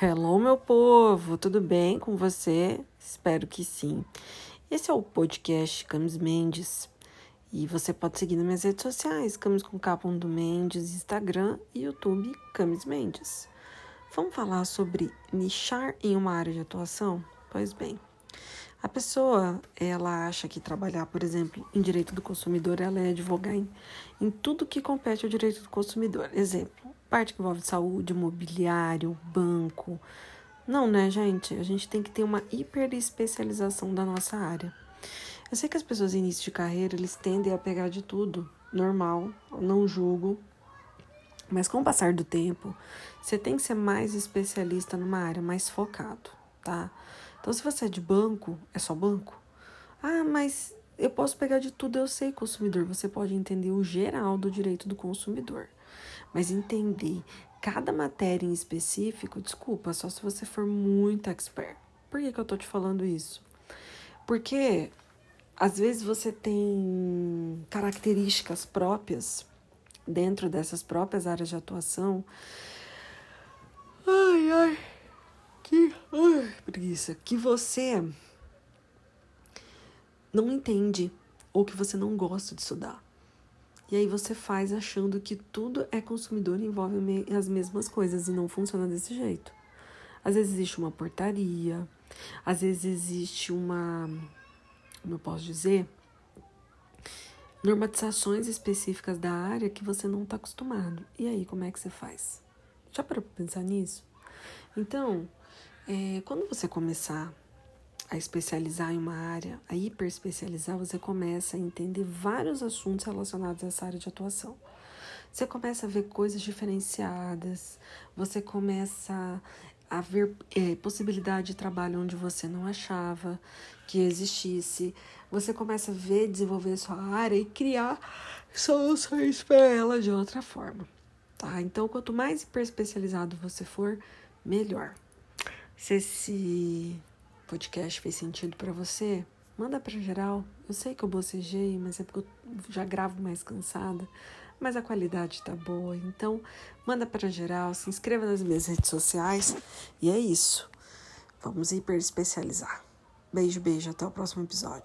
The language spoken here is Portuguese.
Hello, meu povo, tudo bem com você? Espero que sim. Esse é o podcast Camis Mendes e você pode seguir nas minhas redes sociais, Camis com K. Mendes, Instagram e YouTube Camis Mendes. Vamos falar sobre nichar em uma área de atuação? Pois bem, a pessoa, ela acha que trabalhar, por exemplo, em direito do consumidor, ela é advogar em, em tudo que compete ao direito do consumidor. Exemplo, parte que envolve saúde, mobiliário, banco. Não, né, gente? A gente tem que ter uma hiper especialização da nossa área. Eu sei que as pessoas em início de carreira, eles tendem a pegar de tudo, normal, não julgo. Mas com o passar do tempo, você tem que ser mais especialista numa área, mais focado, tá? Então, se você é de banco, é só banco. Ah, mas eu posso pegar de tudo, eu sei consumidor. Você pode entender o geral do direito do consumidor. Mas entender cada matéria em específico, desculpa, só se você for muito expert. Por que, que eu tô te falando isso? Porque às vezes você tem características próprias dentro dessas próprias áreas de atuação. Ai, ai que ai, preguiça, que você não entende ou que você não gosta de estudar. E aí você faz achando que tudo é consumidor e envolve as mesmas coisas e não funciona desse jeito. Às vezes existe uma portaria, às vezes existe uma, como eu posso dizer, normatizações específicas da área que você não está acostumado. E aí, como é que você faz? Já para pensar nisso? Então, é, quando você começar a especializar em uma área, a hiperespecializar, você começa a entender vários assuntos relacionados a essa área de atuação. Você começa a ver coisas diferenciadas, você começa a ver é, possibilidade de trabalho onde você não achava que existisse. Você começa a ver, desenvolver sua área e criar soluções para ela de outra forma. Tá? Então, quanto mais hiperespecializado você for, melhor. Se esse podcast fez sentido para você, manda para geral. Eu sei que eu bocejei, mas é porque eu já gravo mais cansada, mas a qualidade tá boa. Então, manda para geral, se inscreva nas minhas redes sociais e é isso. Vamos hiper especializar. Beijo, beijo, até o próximo episódio.